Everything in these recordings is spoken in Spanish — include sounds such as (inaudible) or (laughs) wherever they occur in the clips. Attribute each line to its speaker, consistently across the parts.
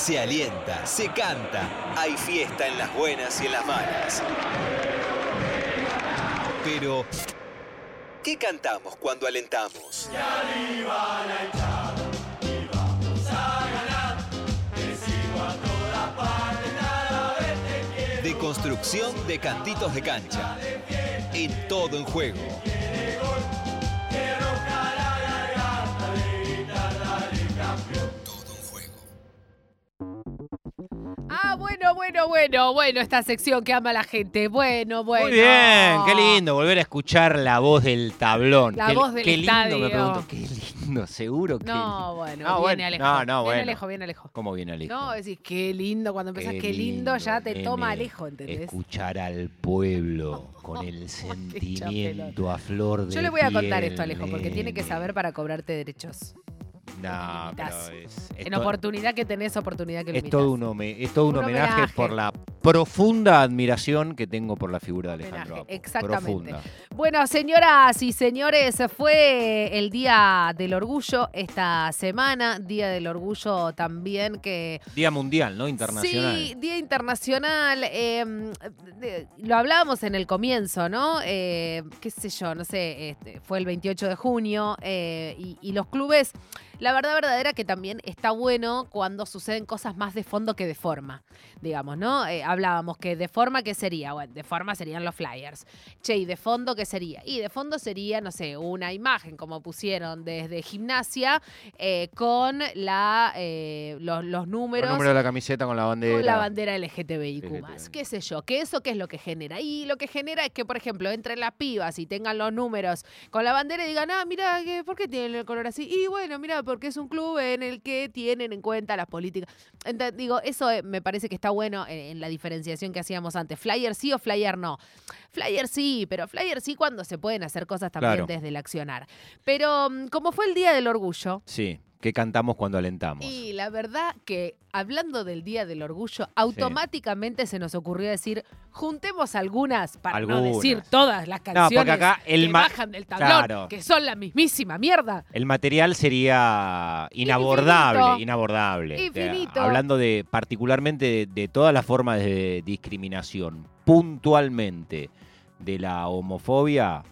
Speaker 1: Se alienta, se canta, hay fiesta en las buenas y en las malas. Pero, ¿qué cantamos cuando alentamos? De construcción de cantitos de cancha. En todo en juego.
Speaker 2: Bueno, bueno, bueno, esta sección que ama la gente. Bueno, bueno.
Speaker 3: Muy bien, qué lindo volver a escuchar la voz del tablón.
Speaker 2: La
Speaker 3: qué,
Speaker 2: voz del
Speaker 3: qué lindo,
Speaker 2: estadio.
Speaker 3: me pregunto, qué lindo, seguro que.
Speaker 2: No, bueno,
Speaker 3: No,
Speaker 2: viene
Speaker 3: bueno,
Speaker 2: Alejo.
Speaker 3: no, no,
Speaker 2: viene
Speaker 3: bueno.
Speaker 2: Alejo, viene Alejo.
Speaker 3: ¿Cómo viene Alejo?
Speaker 2: No, decís, qué lindo, cuando empezás, qué, lindo, ya te toma Alejo, ¿entendés?
Speaker 3: Escuchar al pueblo (laughs) con el sentimiento a flor de
Speaker 2: Yo le voy a contar esto, Alejo, porque tiene que saber para cobrarte derechos.
Speaker 3: No, (laughs) pero
Speaker 2: imitas.
Speaker 3: es, es
Speaker 2: En oportunidad que tenés, oportunidad que lo
Speaker 3: es todo, un es todo un,
Speaker 2: Un
Speaker 3: homenaje,
Speaker 2: homenaje.
Speaker 3: por la profunda admiración que tengo por la figura de Alejandro Apo.
Speaker 2: exactamente.
Speaker 3: Profunda.
Speaker 2: Bueno, señoras y señores, fue el Día del Orgullo esta semana, Día del Orgullo también que
Speaker 3: Día mundial, ¿no? Internacional.
Speaker 2: Sí, Día Internacional. eh, de- lo hablábamos en el comienzo, ¿no? Eh, qué sé yo, no sé, este, fue el 28 de junio eh, y, y los clubes, la verdad verdadera que también está bueno cuando suceden cosas más de fondo que de forma, digamos, ¿no? Eh, hablábamos que de forma, ¿qué sería? Bueno, de forma serían los flyers. Che, ¿y de fondo qué sería? Y de fondo sería, no sé, una imagen como pusieron desde gimnasia eh, con la, eh, los, los
Speaker 3: El
Speaker 2: números
Speaker 3: número de la camiseta con la bandera.
Speaker 2: con la bandera LGTBIQ+.
Speaker 3: LGTBI.
Speaker 2: ¿Qué sé yo? ¿Que eso qué es lo que genera? Y lo que genera es que, por ejemplo, entre las pibas y tengan los números con la bandera y digan, ah, mira, ¿por qué tienen el color así? Y bueno, mira, porque es un club en el que tienen en cuenta las políticas. Ent- digo, eso eh, me parece que está bueno en, en la diferenciación que hacíamos antes. Flyer sí o flyer no. Flyer sí, pero flyer sí cuando se pueden hacer cosas también
Speaker 3: Claro.
Speaker 2: desde el accionar. Pero mm, como fue el Día del Orgullo,
Speaker 3: Sí, que cantamos cuando alentamos.
Speaker 2: y la verdad que hablando del Día del Orgullo, automáticamente se nos ocurrió decir, juntemos algunas, para no decir todas las
Speaker 3: No,
Speaker 2: canciones
Speaker 3: porque acá el
Speaker 2: que bajan del tablón,
Speaker 3: Claro.
Speaker 2: que son la mismísima mierda.
Speaker 3: El material sería inabordable,
Speaker 2: Infinito.
Speaker 3: inabordable. O sea,
Speaker 2: Infinito.
Speaker 3: hablando de particularmente de, de todas las formas de discriminación, puntualmente de la homofobia,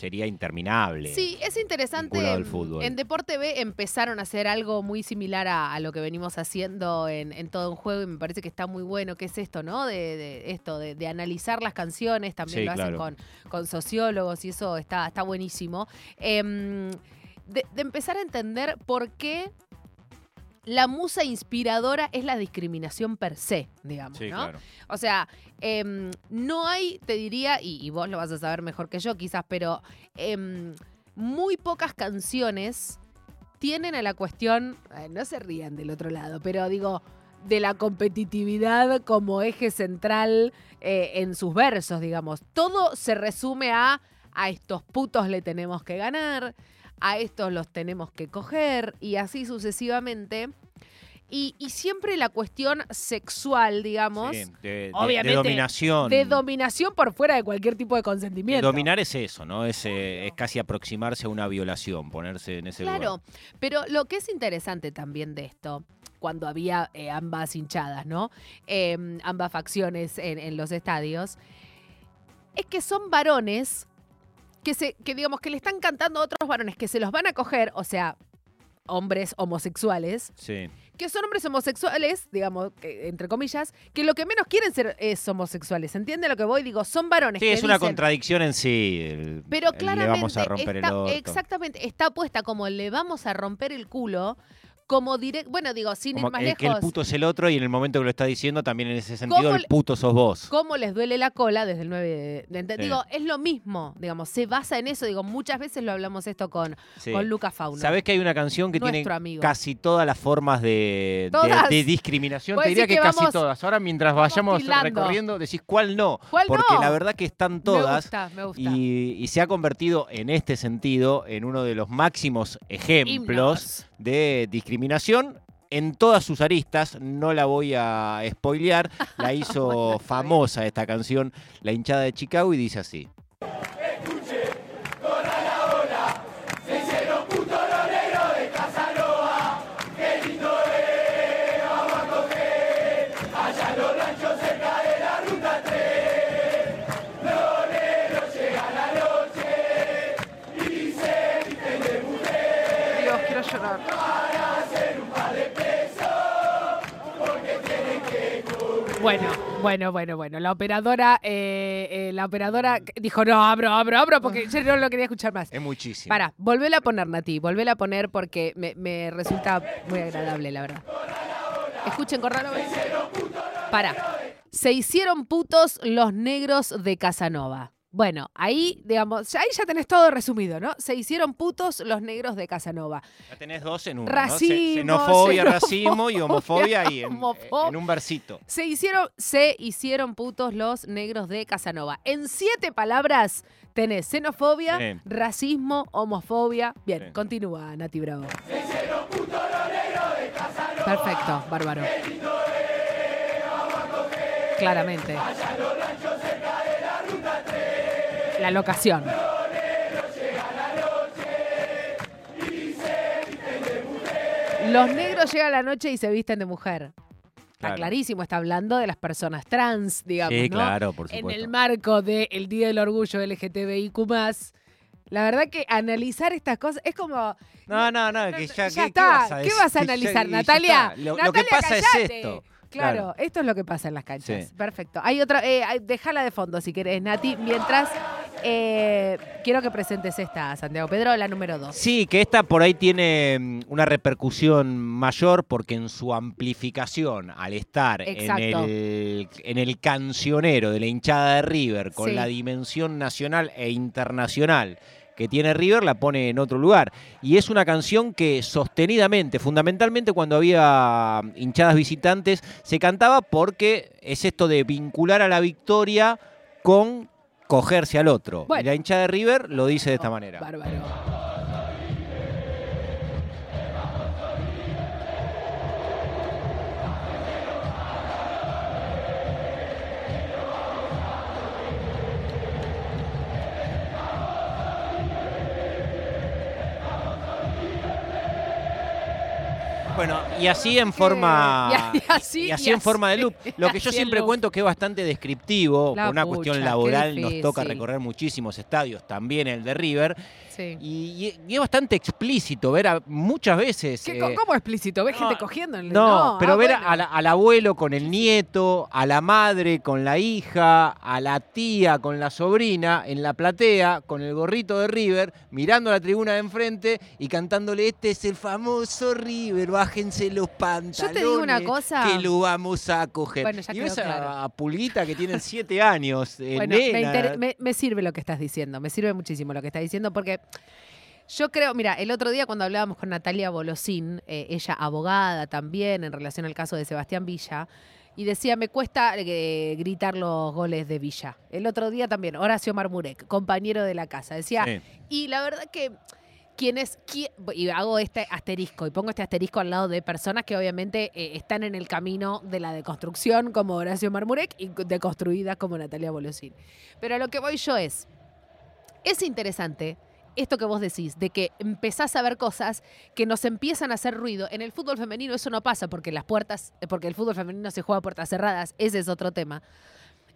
Speaker 3: sería interminable.
Speaker 2: Sí, es interesante.
Speaker 3: al fútbol.
Speaker 2: En Deporte B empezaron a hacer algo muy similar a, a lo que venimos haciendo en, en todo un juego y me parece que está muy bueno, que es esto, ¿no? De, de esto, de, de analizar las canciones, también
Speaker 3: Sí,
Speaker 2: lo hacen
Speaker 3: claro.
Speaker 2: con, con sociólogos y eso está, está buenísimo. Em, de, de empezar a entender por qué la musa inspiradora es la discriminación per se, digamos,
Speaker 3: Sí,
Speaker 2: ¿no?
Speaker 3: claro.
Speaker 2: O sea, em, no hay, te diría, y, y vos lo vas a saber mejor que yo quizás, pero em, muy pocas canciones tienen a la cuestión, eh, no se rían del otro lado, pero digo, de la competitividad como eje central eh, en sus versos, digamos. Todo se resume a, a estos putos le tenemos que ganar, a estos los tenemos que coger, y así sucesivamente. Y, y siempre la cuestión sexual, digamos,
Speaker 3: Sí, de, de- de
Speaker 2: obviamente,
Speaker 3: dominación.
Speaker 2: de dominación por fuera de cualquier tipo de consentimiento.
Speaker 3: Dominar es eso, ¿no? Es, eh, es casi aproximarse a una violación, ponerse en ese
Speaker 2: Claro,
Speaker 3: lugar.
Speaker 2: pero lo que es interesante también de esto, cuando había eh, ambas hinchadas, ¿no? Eh, ambas facciones en, en los estadios, es que son varones que se, que digamos que le están cantando a otros varones que se los van a coger, o sea, hombres homosexuales,
Speaker 3: Sí.
Speaker 2: que son hombres homosexuales, digamos, que- entre comillas, que lo que menos quieren ser es homosexuales. ¿Entiende lo que voy? Digo, son varones
Speaker 3: Sí,
Speaker 2: que
Speaker 3: es una contradicción en sí. el-
Speaker 2: Pero claramente
Speaker 3: Le vamos a romper
Speaker 2: está,
Speaker 3: el orto.
Speaker 2: exactamente, está puesta como le vamos a romper el culo, como directo, bueno, digo, sin
Speaker 3: Como
Speaker 2: ir más
Speaker 3: el que el
Speaker 2: lejos,
Speaker 3: puto es el otro y en el momento que lo está diciendo también en ese sentido
Speaker 2: ¿Cómo
Speaker 3: el puto sos vos.
Speaker 2: cómo les duele la cola desde el 9 de, de- de-
Speaker 3: Sí.
Speaker 2: Digo, es lo mismo, digamos, se basa en eso, digo, muchas veces lo hablamos esto con,
Speaker 3: Sí.
Speaker 2: con Lucas Fauno.
Speaker 3: Sabés que hay una canción que tiene
Speaker 2: amigo.
Speaker 3: casi todas las formas de, discriminación. Te diría que,
Speaker 2: que
Speaker 3: casi todas. Ahora mientras vayamos recorriendo decís cuál no.
Speaker 2: ¿Cuál
Speaker 3: porque
Speaker 2: no?
Speaker 3: la verdad que están
Speaker 2: Me
Speaker 3: todas.
Speaker 2: gusta, me gusta.
Speaker 3: Y, y se ha convertido en este sentido en uno de los máximos ejemplos
Speaker 2: Himnos.
Speaker 3: de discriminación en todas sus aristas. No la voy a spoilear. La hizo (laughs) famosa esta canción, La hinchada de Chicago, y dice así.
Speaker 2: Bueno, bueno, bueno, bueno. La operadora, eh, eh, la operadora dijo, no, abro, abro, abro, porque yo no lo quería escuchar más.
Speaker 3: Es muchísimo.
Speaker 2: Para, volvela a poner, Nati, volvela a poner porque me, me resulta muy agradable, la verdad. Escuchen, Corralo. Para. Se hicieron putos los negros de Casanova. Bueno, ahí, digamos, ahí ya tenés todo resumido, ¿no? Se hicieron putos los negros de Casanova.
Speaker 3: Ya tenés dos en uno.
Speaker 2: Racismo,
Speaker 3: Xenofobia,
Speaker 2: xenofobia,
Speaker 3: racismo y homofobia ahí en, un versito.
Speaker 2: Se hicieron, se hicieron putos los negros de Casanova. En siete palabras tenés xenofobia, racismo, homofobia. Bien, continúa, Nati Bravo. Perfecto, bárbaro. Claramente. La locación. Los negros llegan a la noche y se visten de mujer. Está
Speaker 3: Claro.
Speaker 2: clarísimo, está hablando de las personas trans, digamos.
Speaker 3: Sí,
Speaker 2: ¿no?
Speaker 3: claro, por
Speaker 2: En
Speaker 3: supuesto.
Speaker 2: el marco del Día del Orgullo LGTBIQ. La verdad que analizar estas cosas es como.
Speaker 3: No, no, no, que ya,
Speaker 2: ya
Speaker 3: ¿qué- qué
Speaker 2: está.
Speaker 3: vas a
Speaker 2: ¿Qué vas a (laughs) analizar,
Speaker 3: ya
Speaker 2: Natalia?
Speaker 3: Lo, que pasa es esto.
Speaker 2: Claro,
Speaker 3: Claro.
Speaker 2: esto es lo que pasa en las canchas.
Speaker 3: Sí.
Speaker 2: Perfecto. Hay otra, eh, déjala de fondo si querés, Nati. Mientras, eh, quiero que presentes esta, Santiago Pedro, la número dos.
Speaker 3: Sí, que esta por ahí tiene mm, una repercusión mayor porque en su amplificación, al estar en el, en el cancionero de la hinchada de River, con
Speaker 2: Sí.
Speaker 3: la dimensión nacional e internacional que tiene River, la pone en otro lugar. Y es una canción que sostenidamente, fundamentalmente cuando había hinchadas visitantes, se cantaba porque es esto de vincular a la victoria con cogerse al otro.
Speaker 2: Bueno.
Speaker 3: Y la hinchada de River lo dice de esta manera.
Speaker 2: Bárbaro.
Speaker 3: Bueno, y así en forma.
Speaker 2: Y- así-
Speaker 3: y así
Speaker 2: y
Speaker 3: en forma de loop. (laughs) Lo que yo siempre cuento que es bastante descriptivo,
Speaker 2: La
Speaker 3: por una
Speaker 2: pucha,
Speaker 3: cuestión laboral nos toca recorrer muchísimos estadios, también el de River,
Speaker 2: Sí.
Speaker 3: y, es bastante explícito ver a- muchas veces.
Speaker 2: ¿Qué-
Speaker 3: eh,
Speaker 2: ¿Cómo explícito? ¿Ves
Speaker 3: no,
Speaker 2: gente cogiendo? en el-
Speaker 3: no, pero
Speaker 2: ah,
Speaker 3: ver
Speaker 2: bueno.
Speaker 3: a la- al abuelo con el nieto, a la madre con la hija, a la tía con la sobrina en la platea, con el gorrito de River, mirando a la tribuna de enfrente y cantándole, este es el famoso River, bájense los pantalones.
Speaker 2: digo una cosa.
Speaker 3: Que lo vamos a coger.
Speaker 2: Bueno, ya
Speaker 3: y
Speaker 2: quedó
Speaker 3: ves a,
Speaker 2: claro.
Speaker 3: a Pulguita que tiene siete años, eh,
Speaker 2: Bueno, me,
Speaker 3: nena.
Speaker 2: inter- me- me sirve lo que estás diciendo, me sirve muchísimo lo que estás diciendo porque yo creo, mira, el otro día cuando hablábamos con Natalia Bolosín, eh, ella abogada también en relación al caso de Sebastián Villa, y decía, me cuesta eh, gritar los goles de Villa. El otro día también, Horacio Marmurek, compañero de la casa, decía,
Speaker 3: Sí.
Speaker 2: y la verdad que quienes, qui- y hago este asterisco, y pongo este asterisco al lado de personas que obviamente eh, están en el camino de la deconstrucción, como Horacio Marmurek, y deconstruidas como Natalia Bolosín. Pero a lo que voy yo es, es interesante esto que vos decís, de que empezás a ver cosas que nos empiezan a hacer ruido. En el fútbol femenino eso no pasa porque las puertas, porque el fútbol femenino se juega a puertas cerradas, ese es otro tema.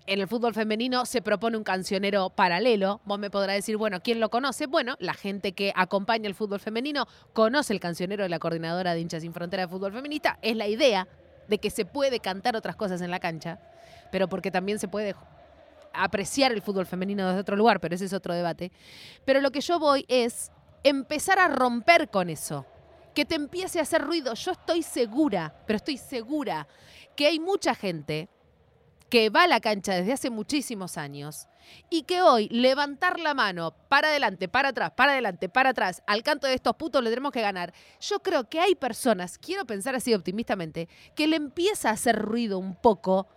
Speaker 2: En el fútbol femenino se propone un cancionero paralelo. Vos me podrás decir, bueno, ¿quién lo conoce? Bueno, la gente que acompaña el fútbol femenino conoce el cancionero de la coordinadora de hinchas sin frontera de fútbol feminista. Es la idea de que se puede cantar otras cosas en la cancha, pero porque también se puede apreciar el fútbol femenino desde otro lugar, pero ese es otro debate. Pero lo que yo voy es empezar a romper con eso. Que te empiece a hacer ruido. Yo estoy segura, pero estoy segura que hay mucha gente que va a la cancha desde hace muchísimos años y que hoy levantar la mano para adelante, para atrás, para adelante, para atrás, al canto de estos putos le tenemos que ganar. Yo creo que hay personas, quiero pensar así optimistamente, que le empieza a hacer ruido un poco.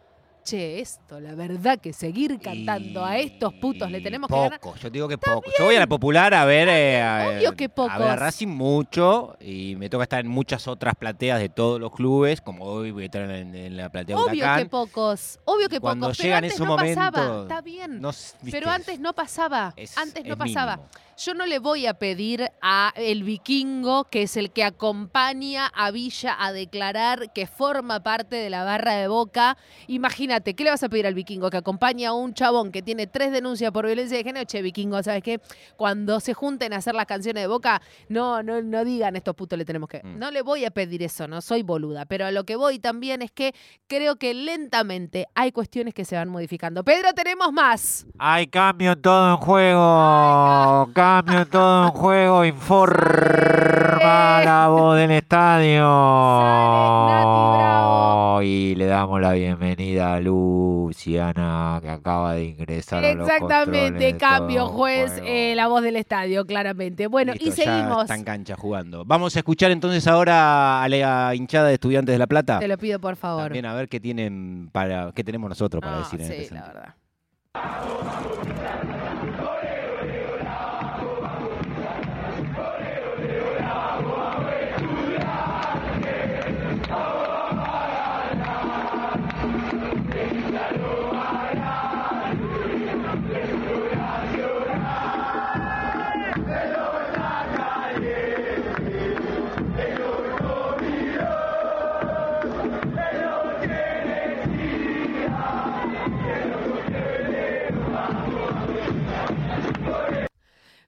Speaker 2: Che, esto, la verdad que seguir cantando a estos putos le tenemos que
Speaker 3: poco,
Speaker 2: ganar.
Speaker 3: yo digo que poco. Yo voy a la popular a ver, eh, a,
Speaker 2: Obvio que
Speaker 3: a ver a Racing mucho y me toca estar en muchas otras plateas de todos los clubes, como hoy voy a estar en, en la platea
Speaker 2: Obvio
Speaker 3: Huracán.
Speaker 2: que pocos, obvio que
Speaker 3: Cuando
Speaker 2: pocos, pero
Speaker 3: llegan
Speaker 2: antes
Speaker 3: esos
Speaker 2: no pasaba, está bien.
Speaker 3: No
Speaker 2: pero antes no pasaba,
Speaker 3: es-
Speaker 2: antes no pasaba.
Speaker 3: mínimo.
Speaker 2: Yo no le voy a pedir a el vikingo, que es el que acompaña a Villa a declarar que forma parte de la barra de Boca. Imagínate, ¿qué le vas a pedir al vikingo que acompaña a un chabón que tiene tres denuncias por violencia de género? Che, vikingo, ¿sabes qué? Cuando se junten a hacer las canciones de Boca, no, no, no digan estos putos le tenemos que.
Speaker 3: Mm.
Speaker 2: No le voy a pedir eso, no soy boluda. Pero a lo que voy también es que creo que lentamente hay cuestiones que se van modificando. Pedro, tenemos más.
Speaker 4: Hay cambio en todo en juego. Cambio en todo en juego. Informa la voz del estadio.
Speaker 2: Nati Bravo.
Speaker 4: Y le damos la bienvenida a Luciana, que acaba de ingresar a los
Speaker 2: Exactamente,
Speaker 4: controles de
Speaker 2: cambio,
Speaker 4: todo
Speaker 2: juez, eh, la voz del estadio, claramente. Bueno, y
Speaker 3: Listo,
Speaker 2: seguimos.
Speaker 3: está en cancha jugando. Vamos a escuchar entonces ahora a la hinchada de estudiantes de La Plata.
Speaker 2: Te lo pido, por favor.
Speaker 3: También a ver qué tienen para qué tenemos nosotros para
Speaker 2: No,
Speaker 3: decir en
Speaker 2: sí,
Speaker 3: este
Speaker 2: la verdad.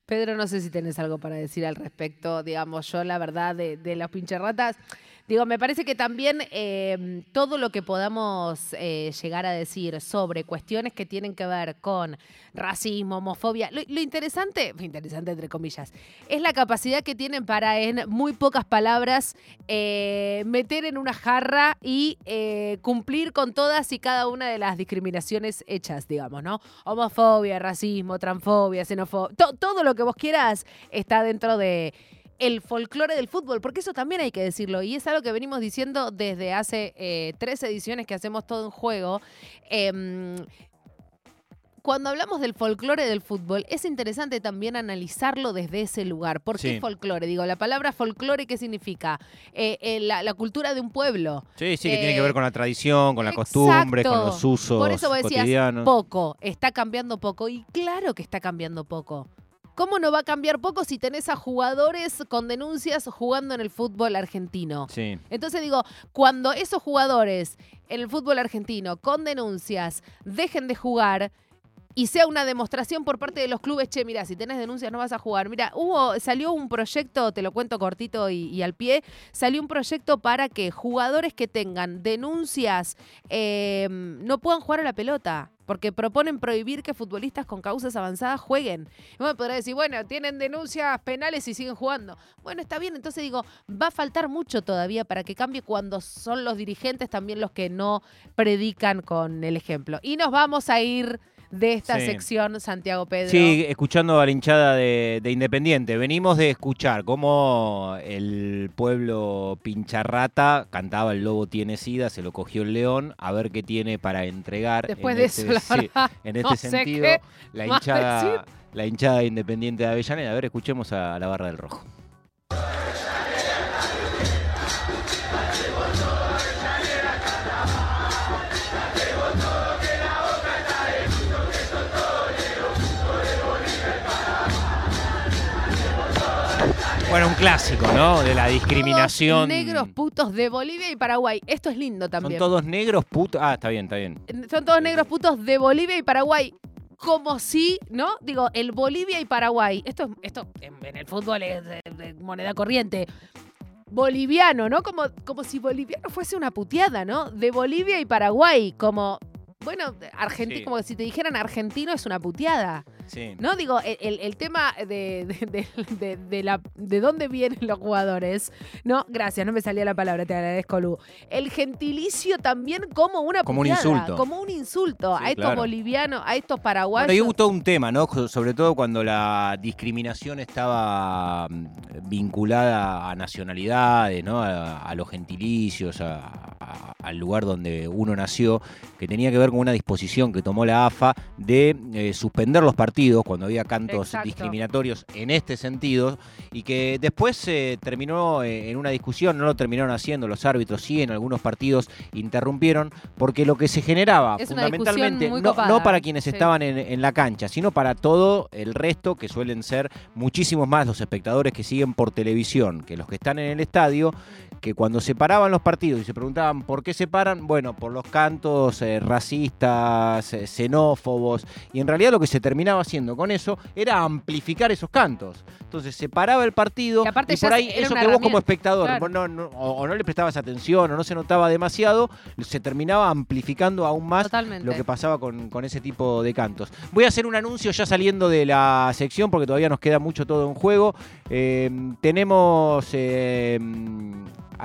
Speaker 2: Pedro, no sé si tenés algo para decir al respecto, digamos, yo la verdad de, de los pincharratas, digo, me parece que también eh, todo lo que podamos eh, llegar a decir sobre cuestiones que tienen que ver con racismo, homofobia, lo, lo interesante, interesante entre comillas, es la capacidad que tienen para en muy pocas palabras eh, meter en una jarra y eh, cumplir con todas y cada una de las discriminaciones hechas, digamos, ¿no? Homofobia, racismo, transfobia, xenofobia, to- todo lo que vos quieras está dentro de el folclore del fútbol, porque eso también hay que decirlo, y es algo que venimos diciendo desde hace eh, tres ediciones que hacemos todo en juego. Em, cuando hablamos del folclore del fútbol, es interesante también analizarlo desde ese lugar. ¿Por qué
Speaker 3: Sí.
Speaker 2: folclore? Digo, la palabra folclore, ¿qué significa? Eh, eh, la, la cultura de un pueblo.
Speaker 3: Sí, sí, que tiene que ver con la tradición, con la costumbre, con
Speaker 2: exacto.
Speaker 3: los usos
Speaker 2: Por eso vos decías,
Speaker 3: cotidianos.
Speaker 2: poco, está cambiando poco. Y claro que está cambiando poco. ¿Cómo no va a cambiar poco si tenés a jugadores con denuncias jugando en el fútbol argentino?
Speaker 3: Sí.
Speaker 2: Entonces digo, cuando esos jugadores en el fútbol argentino con denuncias dejen de jugar y sea una demostración por parte de los clubes, che, mira, si tenés denuncias no vas a jugar. Mira, hubo, salió un proyecto, te lo cuento cortito y, y al pie, salió un proyecto para que jugadores que tengan denuncias eh, no puedan jugar a la pelota. Porque proponen prohibir que futbolistas con causas avanzadas jueguen. Y uno podrá decir, bueno, tienen denuncias penales y siguen jugando. Bueno, está bien, entonces digo, va a faltar mucho todavía para que cambie cuando son los dirigentes también los que no predican con el ejemplo. Y nos vamos a ir de esta
Speaker 3: Sí.
Speaker 2: sección, Santiago Pedro.
Speaker 3: Sí, escuchando a la hinchada de, de Independiente. Venimos de escuchar cómo el pueblo pincharrata cantaba El lobo tiene sida, se lo cogió el león, a ver qué tiene para entregar.
Speaker 2: Después
Speaker 3: en
Speaker 2: de
Speaker 3: este-
Speaker 2: eso, la (laughs)
Speaker 3: sí,
Speaker 2: verdad,
Speaker 3: en este
Speaker 2: no
Speaker 3: sentido, la hinchada, la hinchada de Independiente de Avellaneda. A ver, escuchemos a la barra del rojo. Bueno, un clásico, ¿no? De la discriminación.
Speaker 2: Todos negros putos de Bolivia y Paraguay. Esto es lindo
Speaker 3: Son
Speaker 2: también.
Speaker 3: todos negros putos. Ah, está bien, está bien.
Speaker 2: Son todos negros putos de Bolivia y Paraguay. Como si, ¿no? Digo, el Bolivia y Paraguay. Esto, esto en, en el fútbol es de, de moneda corriente. Boliviano, ¿no? Como, como si boliviano fuese una puteada, ¿no? De Bolivia y Paraguay. Como, bueno, argentino,
Speaker 3: Sí.
Speaker 2: como si te dijeran argentino es una puteada.
Speaker 3: Sí.
Speaker 2: ¿No? Digo, el, el- tema de, de, de- de- la, de dónde vienen los jugadores. No, gracias, no me salía la palabra, te agradezco, Lu. El gentilicio también como una
Speaker 3: Como un insulto.
Speaker 2: Como un insulto
Speaker 3: Sí,
Speaker 2: a estos
Speaker 3: claro.
Speaker 2: bolivianos, a estos
Speaker 3: Bueno,
Speaker 2: paraguayos.
Speaker 3: ahí hubo todo un tema, ¿no? Sobre todo cuando la discriminación estaba mm, vinculada a nacionalidades, ¿no? A, a los gentilicios, a- a- al lugar donde uno nació, que tenía que ver con una disposición que tomó la AFA de eh, suspender los partidos cuando había cantos
Speaker 2: Exacto.
Speaker 3: discriminatorios en este sentido y que después se terminó eh, en una discusión, no lo terminaron haciendo los árbitros, sí, en algunos partidos interrumpieron, porque lo que se generaba
Speaker 2: Es
Speaker 3: fundamentalmente, no, para quienes
Speaker 2: sí.
Speaker 3: estaban en, en la cancha, sino para todo el resto, que suelen ser muchísimos más los espectadores que siguen por televisión que los que están en el estadio, que cuando se paraban los partidos y se preguntaban. ¿Por qué separan? Bueno, por los cantos eh, racistas, eh, xenófobos. Y en realidad lo que se terminaba haciendo con eso era amplificar esos cantos. Entonces separaba el partido
Speaker 2: Que aparte
Speaker 3: y por ahí eso que vos como espectador
Speaker 2: claro.
Speaker 3: vos no- no- o, o no le prestabas atención o no se notaba demasiado, se terminaba amplificando aún más
Speaker 2: Totalmente.
Speaker 3: lo que pasaba con, con ese tipo de cantos. Voy a hacer un anuncio ya saliendo de la sección porque todavía nos queda mucho todo en juego. Eh, tenemos eh,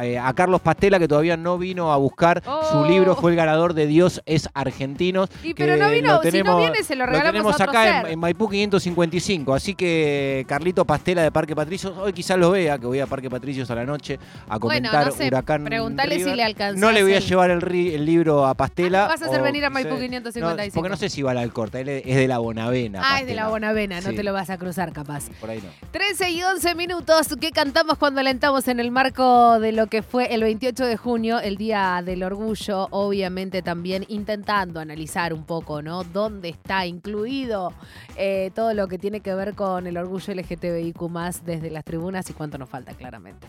Speaker 3: eh, a Carlos Pastela que todavía no vino a buscar
Speaker 2: Oh.
Speaker 3: su libro, fue el ganador de Dios es Argentinos.
Speaker 2: Y
Speaker 3: que
Speaker 2: pero no vino, si no
Speaker 3: tenemos-
Speaker 2: viene se lo
Speaker 3: lo
Speaker 2: regalamos
Speaker 3: tenemos
Speaker 2: a otro
Speaker 3: acá en,
Speaker 2: ser.
Speaker 3: en Maipú 555, así que Carlito Pastela de Parque Patricios, hoy quizás lo vea, que voy a Parque Patricios a la noche a
Speaker 2: Bueno,
Speaker 3: comentar
Speaker 2: no sé,
Speaker 3: Huracán
Speaker 2: preguntale si le alcanzás
Speaker 3: No le voy a
Speaker 2: el-
Speaker 3: llevar el, ri- el libro a Pastela.
Speaker 2: Ah, vas a hacer
Speaker 3: o-
Speaker 2: venir a Maipú
Speaker 3: sí.
Speaker 2: 555.
Speaker 3: No, porque no sé si va a la Alcorta, él es de la Bonavena.
Speaker 2: Ah, es de la Bonavena, no
Speaker 3: Sí.
Speaker 2: te lo vas a cruzar capaz.
Speaker 3: Por ahí no.
Speaker 2: 13 y 11 minutos que cantamos cuando alentamos en el marco de lo que fue el 28 de junio, el Día del Orgullo, obviamente también intentando analizar un poco, ¿no? ¿Dónde está incluido eh, todo lo que tiene que ver con el orgullo LGTBIQ desde las tribunas y cuánto nos falta claramente?